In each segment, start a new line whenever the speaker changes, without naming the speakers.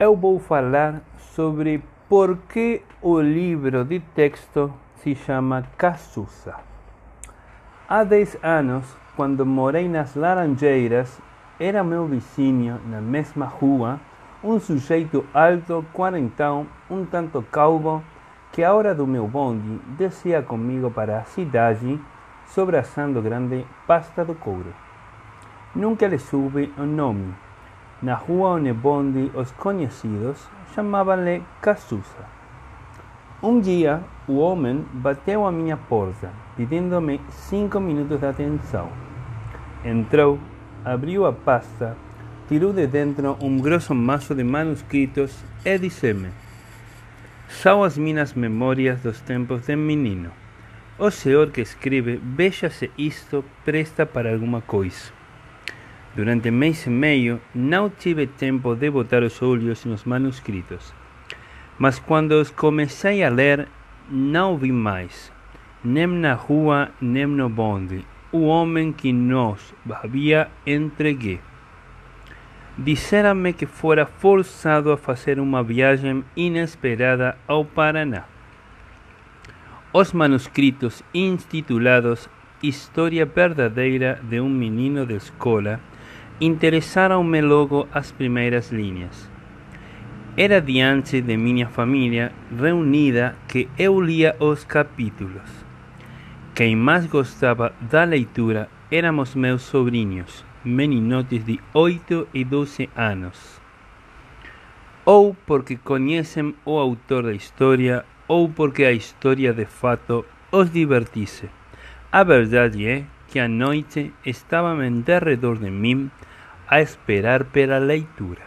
eu vou falar sobre por que o livro de texto se chama Cazuza. Há 10 anos, quando morei nas Laranjeiras, era meu vizinho na mesma rua um sujeito alto, quarentão, um tanto calvo, que a hora do meu bonde descia comigo para a cidade, sobraçando grande pasta do couro. Nunca lhe soube o nome na rua onde os conhecidos chamavam-lhe Cazuza. Um dia, o homem bateu à minha porta, pedindo-me cinco minutos de atenção. Entrou, abriu a pasta, tirou de dentro um grosso maço de manuscritos e disse-me: São as minhas memórias dos tempos de menino. O senhor que escreve, veja se isto presta para alguma coisa. Durante mês e meio não tive tempo de botar os olhos nos manuscritos, mas quando os comecei a ler, não vi mais, nem na rua nem no bonde, o homem que nos havia entregue. Disseram-me que fora forçado a fazer uma viagem inesperada ao Paraná. Os manuscritos intitulados História Verdadeira de um Menino de Escola interessaram-me logo as primeiras linhas. Era diante de minha família reunida que eu lia os capítulos. Quem mais gostava da leitura éramos meus sobrinhos, meninotes de 8 e 12 anos. Ou porque conhecem o autor da história, ou porque a história de fato os divertisse. A verdade é que a noite estavam em derredor de mim a esperar pela leitura.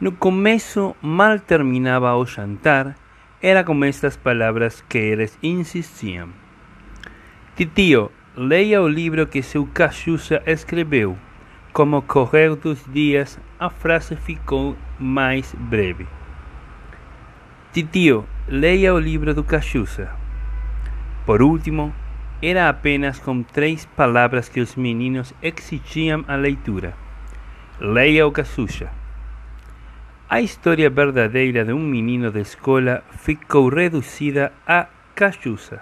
No começo, mal terminava o jantar, era com estas palavras que eles insistiam. Titio, leia o livro que seu Cachuça escreveu. Como correr dos dias, a frase ficou mais breve. Titio, leia o livro do Cachuça. Por último, era apenas com três palavras que os meninos exigiam a leitura. Leia o Cazucha. A história verdadeira de um menino de escola ficou reduzida a Cachuza.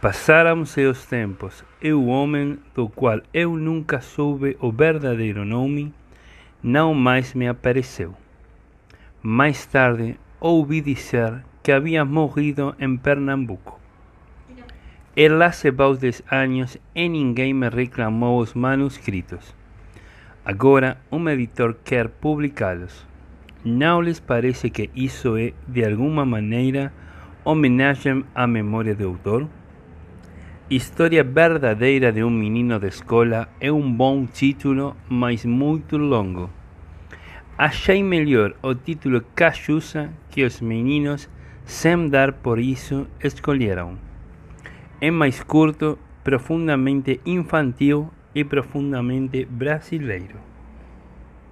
Passaram-se os tempos e o homem do qual eu nunca soube o verdadeiro nome não mais me apareceu. Mais tarde ouvi dizer que havia morrido em Pernambuco. Él hace de anos e ninguém me reclamou os manuscritos. Agora um editor quer publicá-los. Não lhes parece que isso é, de alguma maneira, homenagem à memória do autor? História verdadeira de um menino de escola é um bom título, mas muito longo. Achei melhor o título Cachuza que os meninos, sem dar por isso, escolheram. É mais curto, profundamente infantil e profundamente brasileiro.